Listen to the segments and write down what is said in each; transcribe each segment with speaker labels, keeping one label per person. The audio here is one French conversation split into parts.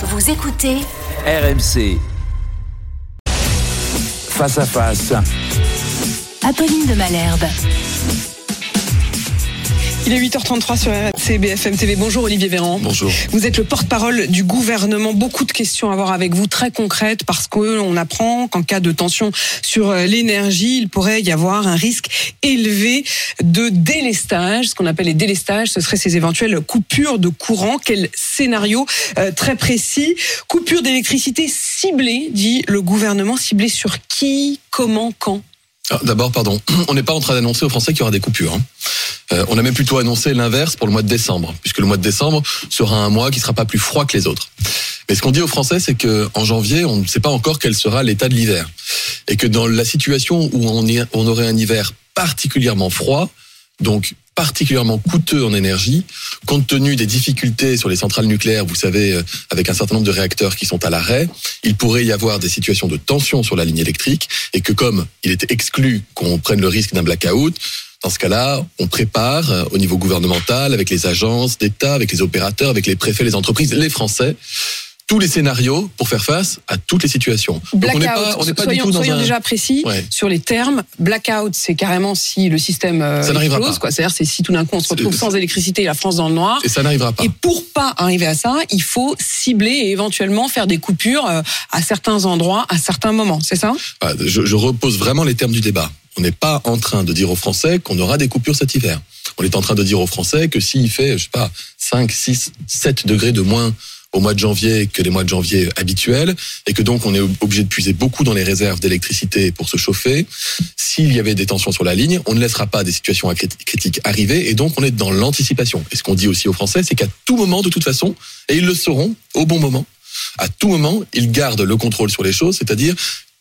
Speaker 1: Vous écoutez
Speaker 2: RMC. Face à face.
Speaker 1: Apolline de Malherbe.
Speaker 3: Il est 8h33 sur RMC BFM TV. Bonjour Olivier Véran.
Speaker 4: Bonjour.
Speaker 3: Vous êtes le porte-parole du gouvernement. Beaucoup de questions à voir avec vous, très concrètes, parce qu'on apprend qu'en cas de tension sur euh, l'énergie, il pourrait y avoir un risque élevé de délestage. Ce qu'on appelle les délestages, ce seraient ces éventuelles coupures de courant. Quel scénario euh, très précis. Coupure d'électricité ciblée, dit le gouvernement. Ciblée sur qui, comment, quand?
Speaker 4: Ah, D'abord, pardon, on n'est pas en train d'annoncer aux Français qu'il y aura des coupures. hein. Euh, on a même plutôt annoncé l'inverse pour le mois de décembre, puisque le mois de décembre sera un mois qui sera pas plus froid que les autres. Mais ce qu'on dit aux Français, c'est que en janvier, on ne sait pas encore quel sera l'état de l'hiver, et que dans la situation où on, y- on aurait un hiver particulièrement froid, donc particulièrement coûteux en énergie, compte tenu des difficultés sur les centrales nucléaires, vous savez, euh, avec un certain nombre de réacteurs qui sont à l'arrêt, il pourrait y avoir des situations de tension sur la ligne électrique, et que comme il était exclu qu'on prenne le risque d'un blackout, dans ce cas-là, on prépare euh, au niveau gouvernemental, avec les agences d'État, avec les opérateurs, avec les préfets, les entreprises, les Français, tous les scénarios pour faire face à toutes les situations. Donc
Speaker 3: Blackout.
Speaker 4: on n'est pas, du
Speaker 3: soyons
Speaker 4: tout dans
Speaker 3: soyons
Speaker 4: un...
Speaker 3: déjà précis
Speaker 4: Ouais.
Speaker 3: sur les termes. Blackout, c'est carrément si le système euh,
Speaker 4: Ça
Speaker 3: explose, quoi. C'est-à-dire, c'est si tout d'un coup on se retrouve sans électricité et la France dans le noir.
Speaker 4: Et ça n'arrivera pas.
Speaker 3: Et pour pas arriver à ça, il faut cibler et éventuellement faire des coupures euh, à certains endroits, à certains moments. C'est ça?
Speaker 4: Je, je repose vraiment les termes du débat. On n'est pas en train de dire aux Français qu'on aura des coupures cet hiver. On est en train de dire aux Français que s'il fait, je sais pas, 5, 6, 7 degrés de moins au mois de janvier que les mois de janvier habituels, et que donc on est obligé de puiser beaucoup dans les réserves d'électricité pour se chauffer. S'il y avait des tensions sur la ligne, on ne laissera pas des situations critiques arriver, et donc on est dans l'anticipation. Et ce qu'on dit aussi aux Français, c'est qu'à tout moment, de toute façon, et ils le sauront au bon moment, à tout moment, ils gardent le contrôle sur les choses, c'est-à-dire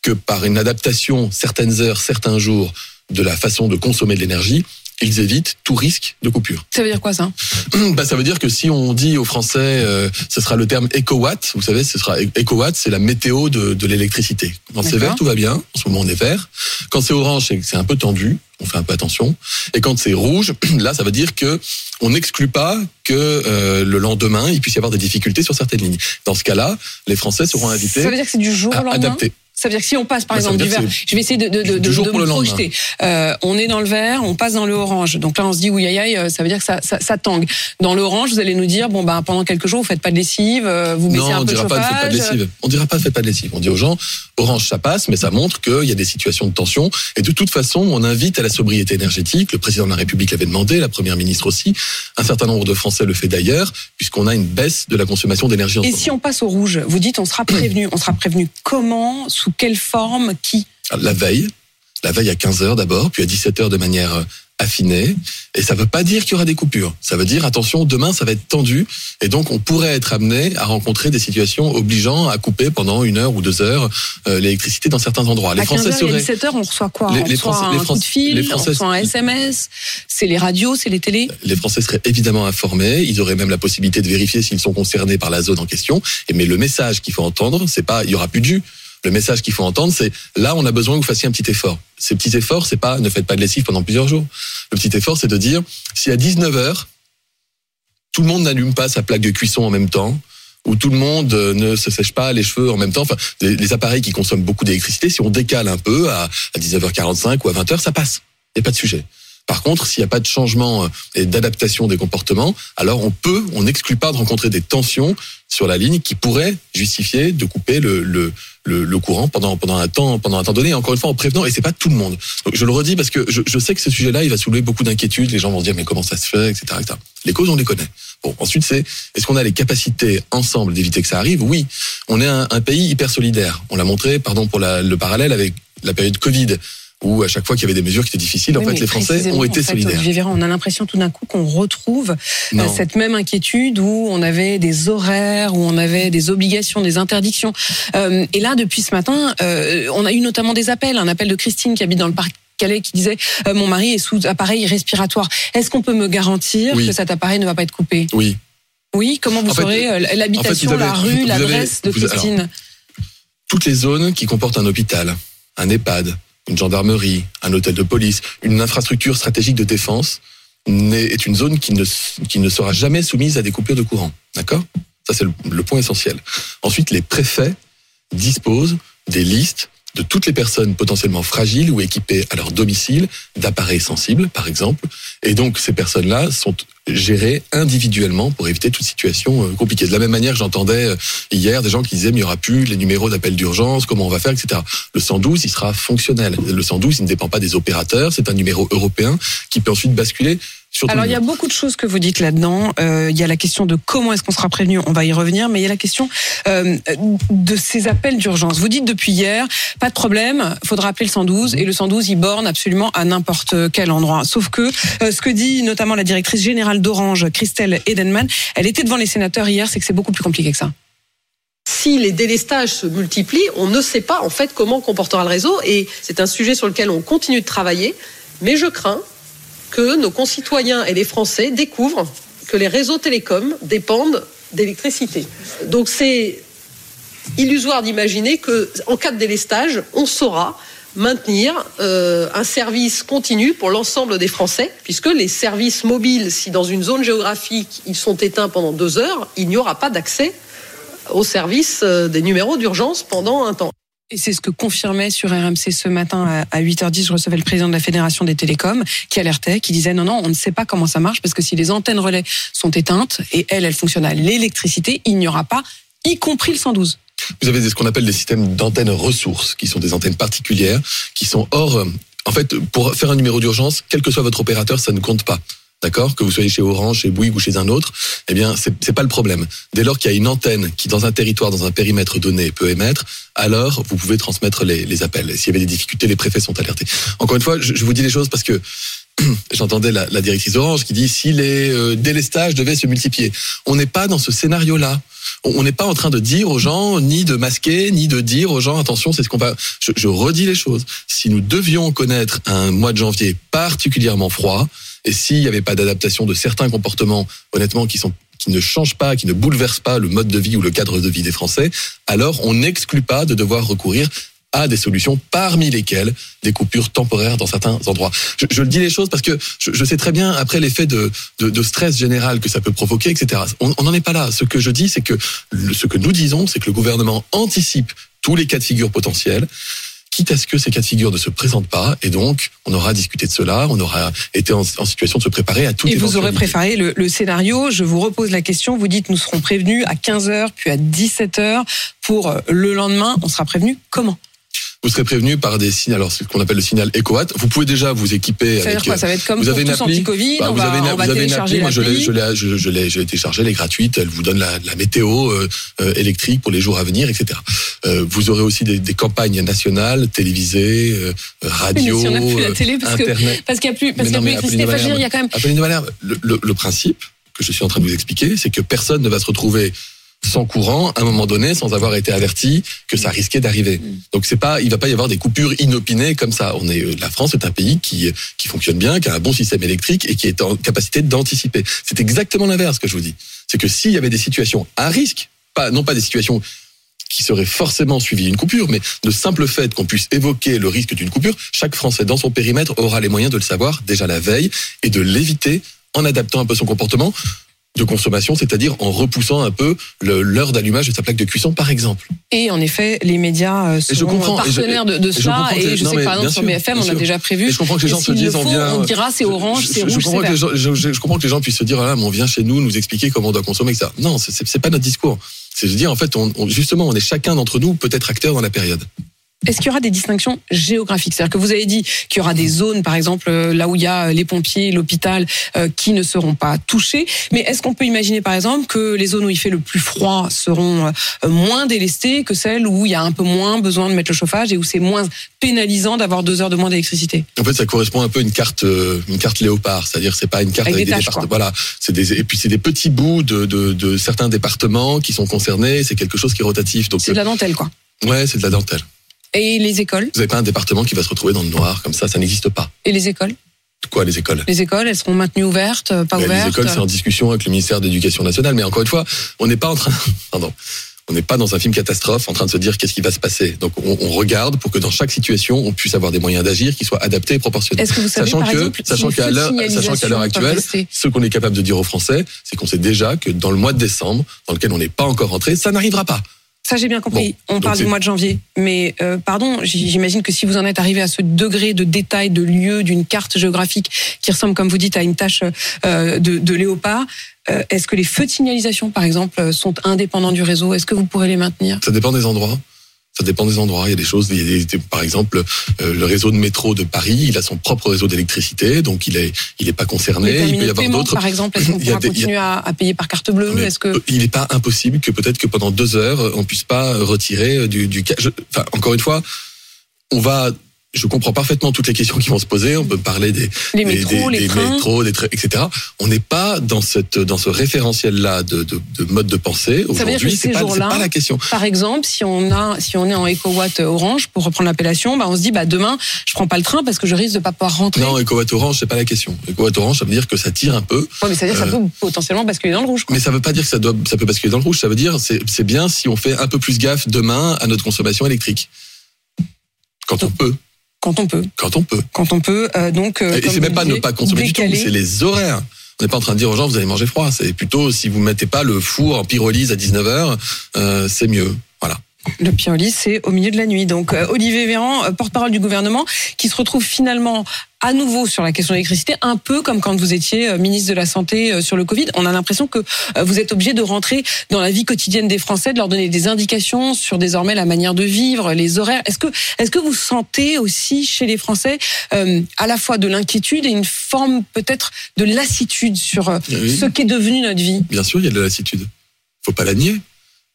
Speaker 4: que par une adaptation certaines heures, certains jours de la façon de consommer de l'énergie, ils évitent tout risque de coupure.
Speaker 3: Ça veut dire quoi ça?
Speaker 4: Bah, ça veut dire que si on dit aux Français, euh, ce sera le terme écowatt, vous savez, ce sera écowatt, c'est la météo de, de l'électricité. Quand c'est vert, tout va bien. En ce moment, on est vert. Quand c'est orange, c'est un peu tendu. On fait un peu attention. Et quand c'est rouge, là, ça veut dire que on n'exclut pas que euh, le lendemain, il puisse y avoir des difficultés sur certaines lignes. Dans ce cas-là, les Français seront invités
Speaker 3: Ça veut dire que c'est du jour au
Speaker 4: à
Speaker 3: lendemain?
Speaker 4: adapter.
Speaker 3: Ça veut dire que si on passe par
Speaker 4: Bah,
Speaker 3: exemple du vert, je vais essayer de, de, de, me projeter. Euh, on est dans le vert, on passe dans le orange. Donc là on se dit oui aïe aïe, euh, ça veut dire que ça, ça, ça tangue. Dans l'orange, vous allez nous dire bon ben pendant quelques jours vous faites pas de lessive, euh, vous baissez
Speaker 4: Non,
Speaker 3: un
Speaker 4: on
Speaker 3: peu le
Speaker 4: dira pas ne faites pas de
Speaker 3: chauffage.
Speaker 4: lessive. On dira pas ne faites pas de lessive. On dit aux gens, orange ça passe, mais ça montre qu'il y a des situations de tension. Et de toute façon, on invite à la sobriété énergétique. Le président de la République l'avait demandé, la première ministre aussi. Un certain nombre de Français le fait d'ailleurs, puisqu'on a une baisse de la consommation d'énergie en
Speaker 3: Et si
Speaker 4: moment.
Speaker 3: on passe au rouge, vous dites on sera prévenu. On sera prévenu comment, sous quelle forme, qui
Speaker 4: La veille, la veille à 15 heures d'abord, puis à 17 heures de manière euh, affinée. Et ça veut pas dire qu'il y aura des coupures. Ça veut dire, attention, demain, ça va être tendu. Et donc, on pourrait être amené à rencontrer des situations obligeant à couper pendant une heure ou deux heures euh, l'électricité dans certains endroits. Les
Speaker 3: À 15h
Speaker 4: Français
Speaker 3: et
Speaker 4: seraient...
Speaker 3: 17h, on reçoit quoi?
Speaker 4: Les-
Speaker 3: On reçoit
Speaker 4: Français-
Speaker 3: un
Speaker 4: les
Speaker 3: coup de
Speaker 4: Français-
Speaker 3: fil,
Speaker 4: les
Speaker 3: on
Speaker 4: Français-
Speaker 3: reçoit un SMS, c'est les radios, c'est les télés?
Speaker 4: les Français seraient évidemment informés. Ils auraient même la possibilité de vérifier s'ils sont concernés par la zone en question. Et mais le message qu'il faut entendre, c'est pas il y aura plus de jus. Le message qu'il faut entendre, c'est là on a besoin que vous fassiez un petit effort. Ces petits efforts, c'est pas ne faites pas de lessive pendant plusieurs jours. Le petit effort, c'est de dire si à 19 heures tout le monde n'allume pas sa plaque de cuisson en même temps ou tout le monde euh, ne se sèche pas les cheveux en même temps, enfin les, les appareils qui consomment beaucoup d'électricité, si on décale un peu à, à 19h45 ou à 20h, ça passe. Il n'y a pas de sujet. Par contre, s'il n'y a pas de changement euh, et d'adaptation des comportements, alors on peut, on n'exclut pas de rencontrer des tensions sur la ligne qui pourraient justifier de couper le, le, le, courant pendant, pendant, un temps, pendant un temps donné, encore une fois en prévenant, et c'est pas tout le monde. Je le redis parce que je, je sais que ce sujet-là, il va soulever beaucoup d'inquiétudes, les gens vont se dire mais comment ça se fait, etc. etc. Les causes, on les connaît. Bon, ensuite, c'est est-ce qu'on a les capacités ensemble d'éviter que ça arrive? Oui. On est un, pays hyper solidaire. On l'a montré, pardon pour le parallèle avec la période Covid, où à chaque fois qu'il y avait des mesures qui étaient difficiles, en fait, les Français ont été
Speaker 3: en fait,
Speaker 4: solidaires.
Speaker 3: Olivier on a l'impression tout d'un coup qu'on retrouve euh,
Speaker 4: Non.
Speaker 3: cette même inquiétude où on avait des horaires, où on avait des obligations, des interdictions. Euh, et là, depuis ce matin, euh, on a eu notamment des appels, un appel de Christine qui habite dans le parc. Calais qui disait euh, mon mari est sous appareil respiratoire. Est-ce qu'on peut me garantir
Speaker 4: Oui.
Speaker 3: que cet appareil ne va pas être coupé?
Speaker 4: Oui.
Speaker 3: Oui. Comment vous
Speaker 4: En
Speaker 3: saurez l'habitation,
Speaker 4: en fait,
Speaker 3: la rue, l'adresse de
Speaker 4: alors,
Speaker 3: Christine?
Speaker 4: toutes les zones qui comportent un hôpital, un EHPAD, une gendarmerie, un hôtel de police, une infrastructure stratégique de défense est une zone qui ne, sera jamais soumise à des coupures de courant. D'accord? Ça, c'est le point essentiel. Ensuite, les préfets disposent des listes de toutes les personnes potentiellement fragiles ou équipées à leur domicile d'appareils sensibles, par exemple. Et donc, ces personnes-là sont gérées individuellement pour éviter toute situation euh, compliquée. De la même manière, j'entendais euh, hier des gens qui disaient, mais il n'y aura plus les numéros d'appel d'urgence, comment on va faire, etc. Le 112, il sera fonctionnel. Le 112, il ne dépend pas des opérateurs, c'est un numéro européen qui peut ensuite basculer
Speaker 3: Alors il y a beaucoup de choses que vous dites là-dedans. Euh, il y a la question de comment est-ce qu'on sera prévenu, on va y revenir, mais il y a la question euh, de ces appels d'urgence. Vous dites depuis hier, pas de problème, faudra appeler le 112 et le 112 il borne absolument à n'importe quel endroit. Sauf que euh, ce que dit notamment la directrice générale d'Orange, Christelle Edenman, elle était devant les sénateurs hier, c'est que c'est beaucoup plus compliqué que ça.
Speaker 5: si les délestages se multiplient, on ne sait pas en fait comment comportera le réseau et c'est un sujet sur lequel on continue de travailler. Mais je crains que nos concitoyens et les Français découvrent que les réseaux télécoms dépendent d'électricité. Donc c'est illusoire d'imaginer que en cas de délestage, on saura maintenir euh, un service continu pour l'ensemble des Français, puisque les services mobiles, si dans une zone géographique ils sont éteints pendant deux heures, il n'y aura pas d'accès au service euh, des numéros d'urgence pendant un temps.
Speaker 3: Et c'est ce que confirmait sur RMC ce matin à 8h10. Je recevais le président de la Fédération des télécoms qui alertait, qui disait non, non, on ne sait pas comment ça marche parce que si les antennes relais sont éteintes et elles, elles fonctionnent à l'électricité, il n'y aura pas, y compris le 112.
Speaker 4: Vous avez ce qu'on appelle des systèmes d'antennes ressources, qui sont des antennes particulières, qui sont hors. euh, En fait, pour faire un numéro d'urgence, quel que soit votre opérateur, ça ne compte pas. D'accord? Que vous soyez chez Orange, chez Bouygues ou chez un autre, eh bien, c'est pas le problème. Dès lors qu'il y a une antenne qui, dans un territoire, dans un périmètre donné, peut émettre, alors vous pouvez transmettre les, appels. S'il y avait des difficultés, les préfets sont alertés. Encore une fois, je, vous dis les choses parce que j'entendais la, directrice Orange qui dit si les euh, délestages devaient se multiplier. On n'est pas dans ce scénario-là. On n'est pas en train de dire aux gens, ni de masquer, ni de dire aux gens, attention, c'est ce qu'on va. Je redis les choses. Si nous devions connaître un mois de janvier particulièrement froid, et s'il n'y avait pas d'adaptation de certains comportements, honnêtement, qui ne changent pas, qui ne bouleversent pas le mode de vie ou le cadre de vie des Français, alors on n'exclut pas de devoir recourir à des solutions, parmi lesquelles des coupures temporaires dans certains endroits. Je, le dis les choses parce que je, sais très bien après l'effet de, de, stress général que ça peut provoquer, etc. On n'en est pas là. Ce que je dis, c'est que ce que nous disons, c'est que le gouvernement anticipe tous les cas de figure potentiels quitte à ce que ces cas de figure ne se présentent pas, et donc on aura discuté de cela, on aura été en, en situation de se préparer à toute
Speaker 3: Et vous aurez préparé le, le scénario. Je vous repose la question. Vous dites nous serons prévenus à 15h, puis à 17h pour euh, le lendemain. On sera prévenu comment?
Speaker 4: Vous serez prévenu par des signes, alors c'est ce qu'on appelle le signal EcoAt. Vous pouvez déjà vous équiper
Speaker 3: Ça veut
Speaker 4: avec.
Speaker 3: dire quoi? Ça va être comme
Speaker 4: vous avez une appli
Speaker 3: anti-Covid.
Speaker 4: Bah,
Speaker 3: on
Speaker 4: vous
Speaker 3: va,
Speaker 4: avez une,
Speaker 3: on va
Speaker 4: vous avez une appli, moi je l'ai, je l'ai, je, l'ai, téléchargée, elle est gratuite, elle vous donne la, la météo euh, euh, électrique pour les jours à venir, etc. Euh, vous aurez aussi des, des campagnes nationales, télévisées, euh, radio,
Speaker 3: si on n'a plus la télé, parce que-
Speaker 4: internet.
Speaker 3: Parce qu'il n'y a plus, parce qu'il y a plus il y a quand même.
Speaker 4: Apolline de le, le- le principe que je suis en train de vous expliquer, c'est que personne ne va se retrouver sans courant à un moment donné sans avoir été averti que ça risquait d'arriver. Donc c'est pas, il va pas y avoir des coupures inopinées comme ça. On est, euh, la France est un pays qui qui fonctionne bien, qui a un bon système électrique et qui est en capacité d'anticiper. C'est exactement l'inverse que je vous dis. C'est que s'il y avait des situations à risque, pas non pas des situations qui seraient forcément suivies d'une coupure, mais de simple fait qu'on puisse évoquer le risque d'une coupure, chaque Français dans son périmètre aura les moyens de le savoir déjà la veille et de l'éviter en adaptant un peu son comportement de consommation, c'est-à-dire en repoussant un peu l'heure d'allumage de sa plaque de cuisson, par exemple.
Speaker 3: Et en effet, les médias euh,
Speaker 4: je
Speaker 3: sont
Speaker 4: comprends, et je-
Speaker 3: partenaires de, de
Speaker 4: et je
Speaker 3: cela. Et je sais que par exemple sur BFM, on a déjà prévu.
Speaker 4: Et je comprends que les gens se disent, on vient.
Speaker 3: on dira c'est orange, c'est rouge,
Speaker 4: comprends gens, je, comprends que les gens puissent se dire, voilà, mais on vient chez nous nous expliquer comment on doit consommer, etc. Non, c'est- pas notre discours. C'est de dire, en fait, on, on- justement, on est chacun d'entre nous peut-être acteur dans la période.
Speaker 3: Est-ce qu'il y aura des distinctions géographiques? C'est-à-dire que vous avez dit qu'il y aura des zones, par exemple, euh, là où il y a euh, les pompiers, l'hôpital, euh, qui ne seront pas touchés. Mais est-ce qu'on peut imaginer, par exemple, que les zones où il fait le plus froid seront euh, moins délestées que celles où il y a un peu moins besoin de mettre le chauffage et où c'est moins pénalisant d'avoir deux heures de moins d'électricité?
Speaker 4: En fait, ça correspond un peu à une carte, euh, une carte léopard, c'est-à-dire c'est pas une carte
Speaker 3: Avec
Speaker 4: avec,
Speaker 3: des
Speaker 4: départements. Voilà, c'est des et puis c'est des petits bouts de, de, de certains départements qui sont concernés. C'est quelque chose qui est rotatif. Donc
Speaker 3: C'est de la dentelle, quoi.
Speaker 4: ouais, c'est de la dentelle.
Speaker 3: Et les écoles
Speaker 4: Vous n'avez pas un département qui va se retrouver dans le noir comme ça, ça n'existe pas.
Speaker 3: Et les écoles
Speaker 4: Quoi, les écoles
Speaker 3: Les écoles, elles seront maintenues ouvertes, euh, pas ouvertes
Speaker 4: Les écoles, c'est en discussion avec le ministère de l'Éducation nationale. Mais encore une fois, on n'est pas en train, pardon, On n'est pas dans un film catastrophe en train de se dire qu'est-ce qui va se passer. Donc on, on regarde pour que dans chaque situation, on puisse avoir des moyens d'agir qui soient adaptés et proportionnés.
Speaker 3: Est-ce que vous savez,
Speaker 4: Sachant
Speaker 3: par
Speaker 4: que,
Speaker 3: exemple,
Speaker 4: sachant qu'à l'heure, sachant qu'à l'heure actuelle, ce qu'on est capable de dire aux Français, c'est qu'on sait déjà que dans le mois de décembre, dans lequel on n'est pas encore rentré, ça n'arrivera pas.
Speaker 3: Ça, j'ai bien compris.
Speaker 4: Bon,
Speaker 3: on parle du mois de janvier. Mais, euh, pardon, j'imagine que si vous en êtes arrivé à ce degré de détail, de lieu, d'une carte géographique qui ressemble, comme vous dites, à une tâche euh, de, de léopard, euh, est-ce que les feux de signalisation, par exemple, sont indépendants du réseau? Est-ce que vous pourrez les maintenir?
Speaker 4: Ça dépend des endroits. Ça dépend des endroits. Il y a des choses, il y a des- par exemple, euh, le réseau de métro de Paris, il a son propre réseau d'électricité, donc il est, il est pas concerné. Il peut y avoir d'autres.
Speaker 3: par exemple, est-ce qu'on pourra
Speaker 4: des- a-
Speaker 3: continuer à, payer par carte bleue? Est-ce que
Speaker 4: Il n'est pas impossible que peut-être que pendant deux heures, on puisse pas retirer du, du je- enfin, encore une fois, on va. Je comprends parfaitement toutes les questions qui vont se poser. On peut parler des,
Speaker 3: les
Speaker 4: des-
Speaker 3: métros,
Speaker 4: des-
Speaker 3: les
Speaker 4: des
Speaker 3: trains
Speaker 4: métros, des trains, etc. On n'est pas dans cette dans ce référentiel-là de, de, de mode de pensée aujourd'hui.
Speaker 3: ces
Speaker 4: C'est pas, c'est
Speaker 3: jours-là,
Speaker 4: pas la question.
Speaker 3: Par exemple, si on a, si on est en EcoWatt Orange, pour reprendre l'appellation, bah on se dit, bah demain, je prends pas le train parce que je risque de pas pouvoir rentrer.
Speaker 4: Non, EcoWatt Orange, c'est pas la question. EcoWatt Orange, ça veut dire que ça tire un peu,
Speaker 3: Ouais, mais ça veut dire que ça
Speaker 4: Euh,
Speaker 3: peut potentiellement basculer dans le rouge. quoi.
Speaker 4: mais ça veut pas dire que ça doit, ça peut basculer dans le rouge. Ça veut dire, c'est, c'est bien si on fait un peu plus gaffe demain à notre consommation électrique. Quand on peut,
Speaker 3: Quand on peut.
Speaker 4: quand on peut.
Speaker 3: Quand on peut, euh, donc. euh,
Speaker 4: Et c'est même pas ne pas consommer du tout, c'est les horaires. On n'est pas en train de dire aux gens vous allez manger froid. C'est plutôt si vous mettez pas le four en pyrolyse à 19h, euh, c'est mieux.
Speaker 3: Le piolis, c'est au milieu de la nuit. Donc, euh, Olivier Véran, euh, porte-parole du gouvernement, qui se retrouve finalement à nouveau sur la question de l'électricité, un peu comme quand vous étiez euh, ministre de la Santé sur le Covid. On a l'impression que vous êtes obligé de rentrer dans la vie quotidienne des Français, de leur donner des indications sur désormais la manière de vivre, les horaires. Est-ce que, est-ce que vous sentez aussi chez les Français euh, à la fois de l'inquiétude et une forme peut-être de lassitude sur
Speaker 4: Oui.
Speaker 3: ce qu'est devenu notre vie?
Speaker 4: Bien sûr, il y a de la lassitude. Faut pas la nier.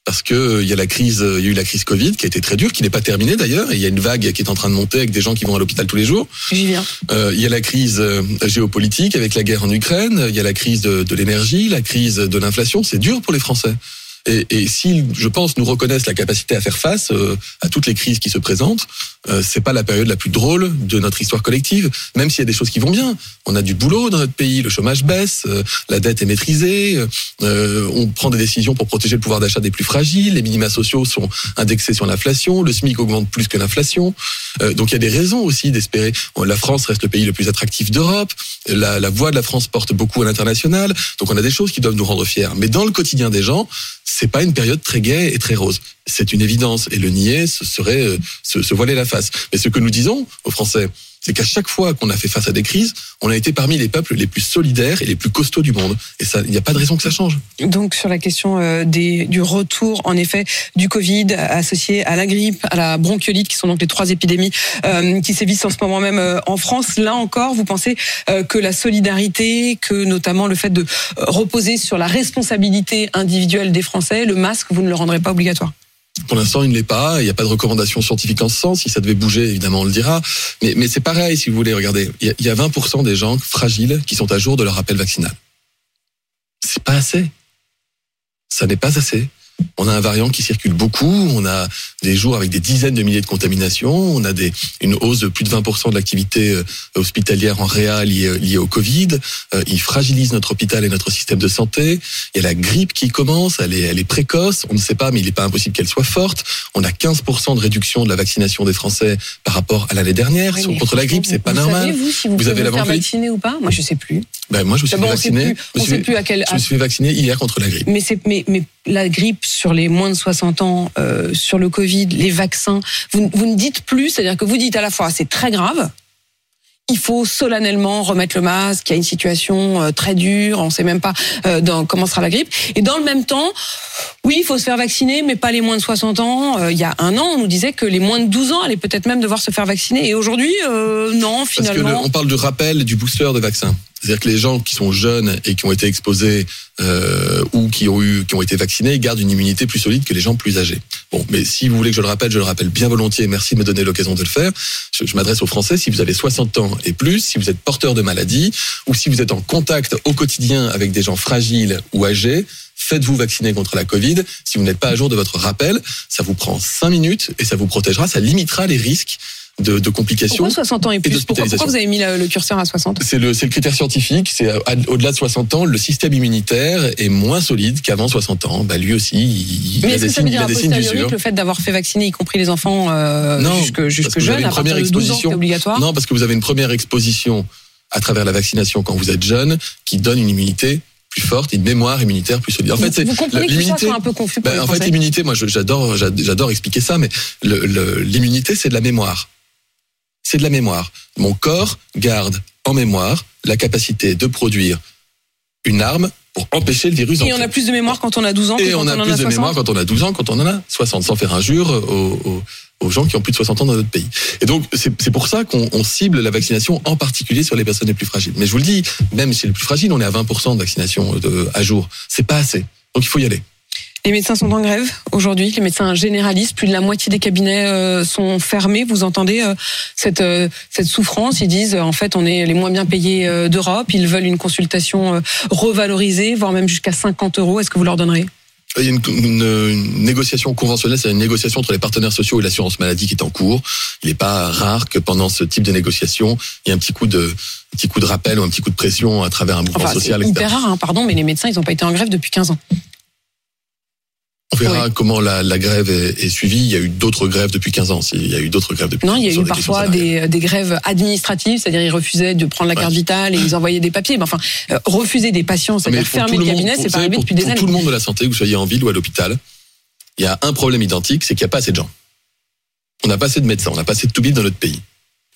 Speaker 4: Parce que euh, il y a la crise, euh, il y a eu la crise Covid qui a été très dure, qui n'est pas terminée d'ailleurs. Et il y a une vague qui est en train de monter avec des gens qui vont à l'hôpital tous les jours.
Speaker 3: J'y viens.
Speaker 4: Euh, il y a la crise géopolitique avec la guerre en Ukraine. Il y a la crise de, de l'énergie, la crise de l'inflation. C'est dur pour les Français. Et, et s'ils, je pense, nous reconnaissent la capacité à faire face euh, à toutes les crises qui se présentent, euh, c'est pas la période la plus drôle de notre histoire collective. Même s'il y a des choses qui vont bien, on a du boulot dans notre pays, le chômage baisse, euh, la dette est maîtrisée, euh, on prend des décisions pour protéger le pouvoir d'achat des plus fragiles, les minima sociaux sont indexés sur l'inflation, le SMIC augmente plus que l'inflation. Euh, donc il y a des raisons aussi d'espérer. La France reste le pays le plus attractif d'Europe. La, la voix de la France porte beaucoup à l'international. Donc on a des choses qui doivent nous rendre fiers. Mais dans le quotidien des gens, c'est pas une période très gaie et très rose. C'est une évidence. Et le nier, ce serait euh, se, se voiler la face. Mais ce que nous disons aux Français, c'est qu'à chaque fois qu'on a fait face à des crises, on a été parmi les peuples les plus solidaires et les plus costauds du monde. Et ça, il n'y a pas de raison que ça change.
Speaker 3: Donc sur la question euh, du retour en effet du Covid associé à la grippe, à la bronchiolite, qui sont donc les trois épidémies euh, qui sévissent en ce moment même euh, en France. Là encore, vous pensez que la solidarité, que notamment le fait de reposer sur la responsabilité individuelle des Français, le masque, vous ne le rendrez pas obligatoire?
Speaker 4: Pour l'instant, il ne l'est pas. Il n'y a pas de recommandation scientifique en ce sens. Si ça devait bouger, évidemment, on le dira. Mais, mais c'est pareil, si vous voulez. Regardez, il y a- il y a 20% des gens fragiles qui sont à jour de leur rappel vaccinal. C'est pas assez. Ça n'est pas assez. On a un variant qui circule beaucoup. On a des jours avec des dizaines de milliers de contaminations. On a des, une hausse de plus de 20% de l'activité euh, hospitalière en réa liée, liée au Covid. Euh, il fragilise notre hôpital et notre système de santé. Il y a la grippe qui commence. Elle est, elle est précoce. On ne sait pas, mais il n'est pas impossible qu'elle soit forte. On a 15% de réduction de la vaccination des Français par rapport à l'année dernière.
Speaker 3: Oui,
Speaker 4: contre la grippe, c'est pas
Speaker 3: vous
Speaker 4: normal.
Speaker 3: Savez, vous, si vous,
Speaker 4: Vous avez la
Speaker 3: vacciner ou pas? Moi, je sais plus.
Speaker 4: Ben, moi, je me suis fait
Speaker 3: D'abord, on sait
Speaker 4: vacciner.
Speaker 3: plus,
Speaker 4: Je
Speaker 3: on
Speaker 4: suis
Speaker 3: sait plus à quel
Speaker 4: je me suis fait vacciner hier contre la grippe.
Speaker 3: Mais c'est mais mais la grippe sur les moins de 60 ans, euh, sur le Covid, les vaccins, vous, vous ne dites plus, c'est-à-dire que vous dites à la fois c'est très grave. Il faut solennellement remettre le masque. Il y a une situation euh, très dure. On ne sait même pas euh, dans, comment sera la grippe. Et dans le même temps, oui, il faut se faire vacciner, mais pas les moins de 60 ans. Euh, il y a un an, on nous disait que les moins de 12 ans allaient peut-être même devoir se faire vacciner. Et aujourd'hui, non,
Speaker 4: Parce que le-
Speaker 3: finalement.
Speaker 4: on parle du rappel du booster de vaccin. C'est-à-dire que les gens qui sont jeunes et qui ont été exposés euh, ou qui ont eu, qui ont été vaccinés gardent une immunité plus solide que les gens plus âgés. Bon, mais si vous voulez que je le rappelle, je le rappelle bien volontiers. Merci de me donner l'occasion de le faire. Je, je m'adresse aux Français. Si vous avez 60 ans et plus, si vous êtes porteur de maladie ou si vous êtes en contact au quotidien avec des gens fragiles ou âgés, faites-vous vacciner contre la Covid. Si vous n'êtes pas à jour de votre rappel, ça vous prend 5 minutes et ça vous protégera, ça limitera les risques de, de complications.
Speaker 3: Pourquoi 60 ans et plus pourquoi, pourquoi
Speaker 4: d'hospitalisation.
Speaker 3: vous avez mis le, le curseur à 60
Speaker 4: C'est le, c'est le critère scientifique. C'est euh, au-delà de 60 ans, le système immunitaire est moins solide qu'avant 60 ans. Bah, lui aussi, il, il
Speaker 3: Mais
Speaker 4: a
Speaker 3: est-ce
Speaker 4: des signes, il a
Speaker 3: a
Speaker 4: des signes d'usure.
Speaker 3: le fait d'avoir fait vacciner, y compris les enfants euh,
Speaker 4: Non,
Speaker 3: jusque, jusque jeunes,
Speaker 4: une
Speaker 3: à partir de 12 ans,
Speaker 4: exposition.
Speaker 3: c'est obligatoire
Speaker 4: Non, parce que vous avez une première exposition à travers la vaccination quand vous êtes jeune, qui donne une immunité plus forte, une mémoire immunitaire plus solide. En
Speaker 3: vous,
Speaker 4: fait,
Speaker 3: vous comprenez que tout ça soit un peu confus pour
Speaker 4: Ben,
Speaker 3: les
Speaker 4: en
Speaker 3: Français
Speaker 4: fait, l'immunité, moi, j'adore, j'ad- j'adore expliquer ça, mais le- le- l'immunité, c'est de la mémoire. C'est de la mémoire. Mon corps garde en mémoire la capacité de produire une arme pour empêcher le virus
Speaker 3: Et on a plus de mémoire quand on a 12 ans que
Speaker 4: Et
Speaker 3: quand
Speaker 4: on a
Speaker 3: en
Speaker 4: plus
Speaker 3: a
Speaker 4: de
Speaker 3: 60
Speaker 4: mémoire quand on a 12 ans, quand on en a 60, sans faire injure aux, aux, aux gens qui ont plus de 60 ans dans notre pays. Et donc, c'est c'est pour ça qu'on on cible la vaccination en particulier sur les personnes les plus fragiles. Mais je vous le dis, même chez les plus fragiles, on est à 20% de vaccination de, à jour. C'est pas assez. Donc, il faut y aller.
Speaker 3: Les médecins sont en grève aujourd'hui, les médecins généralistes, plus de la moitié des cabinets euh, sont fermés. Vous entendez euh, cette euh, cette souffrance Ils disent en fait on est les moins bien payés d'Europe. Ils veulent une consultation revalorisée, voire même jusqu'à 50 euros. Est-ce que vous leur donnerez?
Speaker 4: Il y a une, une- une négociation conventionnelle, c'est une négociation entre les partenaires sociaux et l'assurance maladie qui est en cours. Il n'est pas rare que pendant ce type de négociation, il y ait un petit coup de un petit coup de rappel ou un petit coup de pression à travers un mouvement
Speaker 3: Enfin, c'est
Speaker 4: social, etc.
Speaker 3: hyper rare, hein, pardon, mais les médecins ils n'ont pas été en grève depuis 15 ans.
Speaker 4: On verra comment la, la grève est, est suivie. Il y a eu d'autres grèves depuis 15 ans. Il y a eu d'autres grèves depuis
Speaker 3: Non, il y a eu parfois des, des grèves administratives, c'est-à-dire ils refusaient de prendre la carte
Speaker 4: Ouais.
Speaker 3: vitale et ils envoyaient des papiers. Mais enfin, euh, refuser des patients, c'est-à-dire fermer le
Speaker 4: monde-
Speaker 3: cabinet, c'est pas arrivé
Speaker 4: pour-
Speaker 3: depuis des
Speaker 4: pour
Speaker 3: années.
Speaker 4: tout le monde de la santé, que vous soyez en ville ou à l'hôpital, il y a un problème identique, c'est qu'il n'y a pas assez de gens. On n'a pas assez de médecins, on n'a pas assez de tout dans notre pays.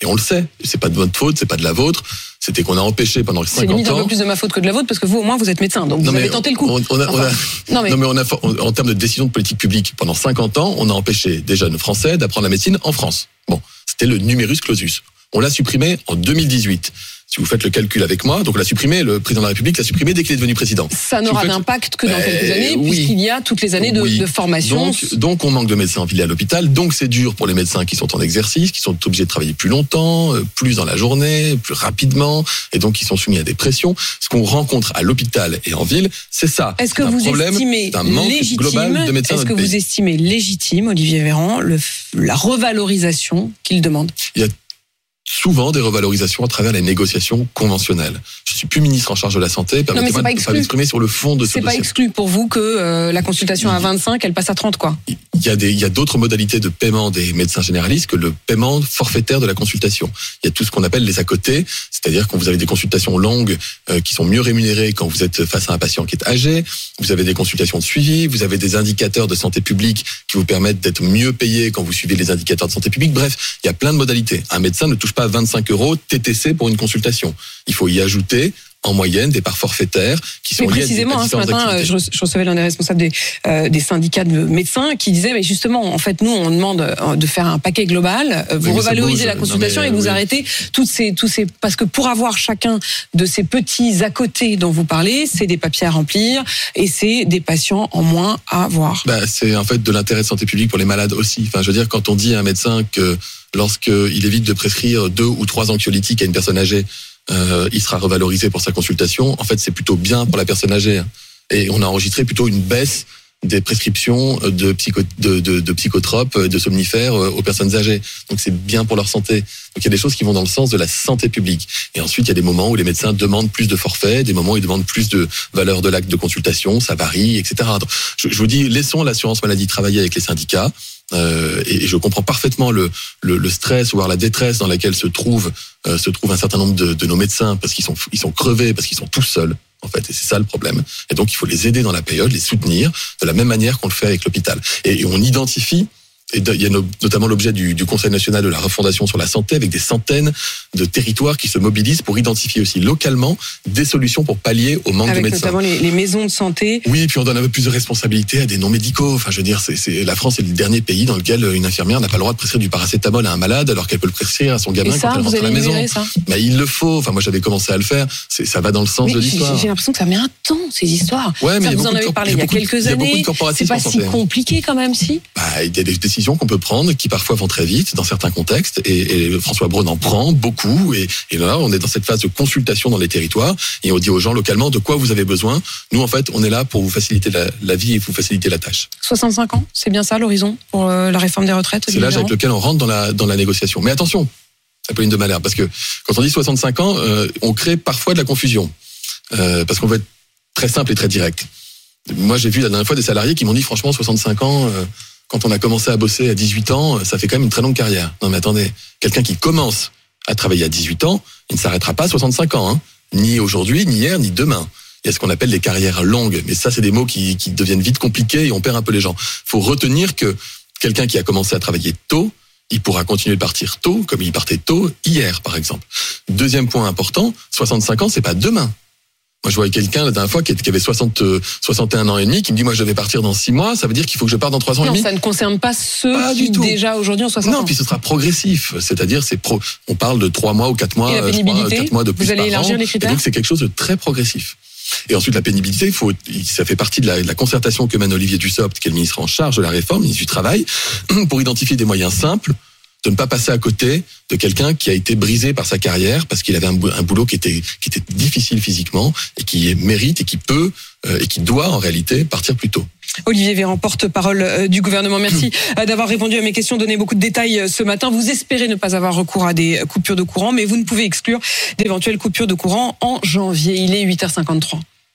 Speaker 4: Et on le sait. C'est pas de votre faute, c'est pas de la vôtre. C'était qu'on a empêché pendant
Speaker 3: C'est
Speaker 4: 50
Speaker 3: limite un
Speaker 4: ans.
Speaker 3: peu plus de ma faute que de la vôtre parce que vous au moins vous êtes médecin, donc vous avez tenté le coup.
Speaker 4: On, on a, on a-
Speaker 3: Enfin, non mais,
Speaker 4: non, mais on a, on- en termes de décision de politique publique, pendant 50 ans, on a empêché des jeunes Français d'apprendre la médecine en France. Bon, c'était le numerus clausus. On l'a supprimé en 2018. Si vous faites le calcul avec moi, donc on l'a supprimé, le président de la République l'a supprimé dès qu'il est devenu président.
Speaker 3: ça n'aura d'impact que dans
Speaker 4: Ben,
Speaker 3: quelques années
Speaker 4: oui.
Speaker 3: puisqu'il y a toutes les années de,
Speaker 4: Oui.
Speaker 3: de formation.
Speaker 4: Donc, donc on manque de médecins en ville et à l'hôpital. Donc c'est dur pour les médecins qui sont en exercice, qui sont obligés de travailler plus longtemps, euh, plus dans la journée, plus rapidement, et donc qui sont soumis à des pressions. Ce qu'on rencontre à l'hôpital et en ville, c'est ça.
Speaker 3: Est-ce que
Speaker 4: un
Speaker 3: vous
Speaker 4: problème,
Speaker 3: estimez
Speaker 4: c'est un manque
Speaker 3: légitime
Speaker 4: global de médecins
Speaker 3: Est-ce
Speaker 4: dans
Speaker 3: que
Speaker 4: notre
Speaker 3: vous
Speaker 4: pays.
Speaker 3: estimez légitime, Olivier Véran, le, la revalorisation qu'il demande?
Speaker 4: Souvent des revalorisations à travers les négociations conventionnelles. Je suis plus ministre en charge de la santé, permettez-moi de pas m'exprimer sur le fond de ce
Speaker 3: C'est pas exclu pour vous que euh, la consultation à 25, elle passe à 30 quoi.
Speaker 4: Il y a des, il y a d'autres modalités de paiement des médecins généralistes que le paiement forfaitaire de la consultation. Il y a tout ce qu'on appelle les à côté, c'est-à-dire quand vous avez des consultations longues euh, qui sont mieux rémunérées quand vous êtes face à un patient qui est âgé, vous avez des consultations de suivi, vous avez des indicateurs de santé publique qui vous permettent d'être mieux payé quand vous suivez les indicateurs de santé publique. Bref, il y a plein de modalités. Un médecin ne touche pas 25 euros TTC pour une consultation. Il faut y ajouter en moyenne des parts forfaitaires qui sont
Speaker 3: Mais
Speaker 4: liées à
Speaker 3: précisément,
Speaker 4: à
Speaker 3: hein, ce matin, je, re- je recevais l'un des responsables des, euh, des syndicats de médecins qui disait, mais justement, en fait, nous, on demande euh, de faire un paquet global. euh, Vous
Speaker 4: Oui,
Speaker 3: revalorisez la consultation
Speaker 4: mais,
Speaker 3: et vous
Speaker 4: oui.
Speaker 3: arrêtez toutes ces, tous ces, parce que pour avoir chacun de ces petits à côté dont vous parlez, c'est des papiers à remplir et c'est des patients en moins à voir.
Speaker 4: Bah, c'est en fait de l'intérêt de santé publique pour les malades aussi. Enfin, je veux dire, quand on dit à un médecin que lorsqu'il évite de prescrire deux ou trois anxiolytiques à une personne âgée, euh, il sera revalorisé pour sa consultation, en fait, c'est plutôt bien pour la personne âgée. Et on a enregistré plutôt une baisse des prescriptions de, de, psychotropes, de somnifères euh, aux personnes âgées. Donc c'est bien pour leur santé. Donc il y a des choses qui vont dans le sens de la santé publique. Et ensuite, il y a des moments où les médecins demandent plus de forfaits, des moments où ils demandent plus de valeur de l'acte de consultation, ça varie, etc. Je, je vous dis, laissons l'assurance maladie travailler avec les syndicats. Euh, et, je comprends parfaitement le, le, le stress, voire la détresse dans laquelle se trouve euh, se trouve un certain nombre de, de nos médecins parce qu'ils sont ils sont crevés, parce qu'ils sont tout seuls en fait, et c'est ça le problème. Et donc il faut les aider dans la période, les soutenir de la même manière qu'on le fait avec l'hôpital. Et on identifie et il y a no- notamment l'objet du, du Conseil national de la refondation sur la santé, avec des centaines de territoires qui se mobilisent pour identifier aussi localement des solutions pour pallier au manque
Speaker 3: Avec
Speaker 4: de médecins.
Speaker 3: notamment les, les maisons de santé.
Speaker 4: Oui, puis on donne un peu plus de responsabilité à des non médicaux. Enfin, je veux dire, c'est, la France est le dernier pays dans lequel une infirmière n'a pas le droit de prescrire du paracétamol à un malade alors qu'elle peut le prescrire à son gamin
Speaker 3: ça,
Speaker 4: quand elle rentre à la maison. Mais il le faut. Enfin, moi, j'avais commencé à le faire. Ça va dans le sens
Speaker 3: Mais
Speaker 4: de l'histoire.
Speaker 3: j'ai l'impression que ça met un temps, ces histoires.
Speaker 4: Ouais, mais
Speaker 3: Ça, vous en avez parlé
Speaker 4: il y a
Speaker 3: quelques années. C'est pas si
Speaker 4: hein.
Speaker 3: compliqué quand même, si
Speaker 4: Bah, il y a des décisions qu'on peut prendre, qui parfois vont très vite dans certains contextes. Et, et François Braun en prend beaucoup. Et, et, là, on est dans cette phase de consultation dans les territoires et on dit aux gens localement de quoi vous avez besoin. Nous, en fait, on est là pour vous faciliter la, la vie et vous faciliter la tâche.
Speaker 3: 65 ans, c'est bien ça l'horizon pour euh, la réforme des retraites.
Speaker 4: C'est l'âge avec lequel on rentre dans la dans la négociation. Mais attention, Apolline de Malherbe, parce que quand on dit 65 ans, euh, on crée parfois de la confusion. Euh, parce qu'on veut être très simple et très direct. Moi, j'ai vu la dernière fois des salariés qui m'ont dit, franchement, 65 ans, euh, quand on a commencé à bosser à 18 ans, ça fait quand même une très longue carrière. Non, mais attendez, quelqu'un qui commence à travailler à 18 ans, il ne s'arrêtera pas à 65 ans, hein. ni aujourd'hui, ni hier, ni demain. Il y a ce qu'on appelle les carrières longues, mais ça, c'est des mots qui, qui deviennent vite compliqués et on perd un peu les gens. faut retenir que quelqu'un qui a commencé à travailler tôt, il pourra continuer de partir tôt, comme il partait tôt hier, par exemple. Deuxième point important, 65 ans, c'est pas demain. Moi, je voyais quelqu'un la dernière fois qui avait 60, 61 ans et demi qui me dit, moi, je vais partir dans 6 mois, ça veut dire qu'il faut que je parte dans 3 ans
Speaker 3: non,
Speaker 4: et demi.
Speaker 3: ça ne concerne pas ceux
Speaker 4: Pas
Speaker 3: qui, déjà aujourd'hui ont 60
Speaker 4: Non,
Speaker 3: ans.
Speaker 4: puis ce sera progressif. C'est-à-dire, c'est pro, on parle de 3 mois ou 4 mois,
Speaker 3: Et la
Speaker 4: euh, 4 mois de plus
Speaker 3: Vous allez
Speaker 4: par
Speaker 3: élargir
Speaker 4: an.
Speaker 3: les critères
Speaker 4: Et donc, c'est quelque chose de très progressif. Et ensuite, la pénibilité, il faut, ça fait partie de la, de la concertation que mène Olivier Dussopt, qui est le ministre en charge de la réforme, ministre du Travail, pour identifier des moyens simples de ne pas passer à côté de quelqu'un qui a été brisé par sa carrière parce qu'il avait un, bou- un boulot qui était, difficile physiquement et qui mérite et qui peut euh, et qui doit en réalité partir plus tôt.
Speaker 3: Olivier Véran, porte-parole euh, du gouvernement. Merci euh, d'avoir répondu à mes questions, donné beaucoup de détails ce matin. Vous espérez ne pas avoir recours à des coupures de courant, mais vous ne pouvez exclure d'éventuelles coupures de courant en janvier. Il est 8h53.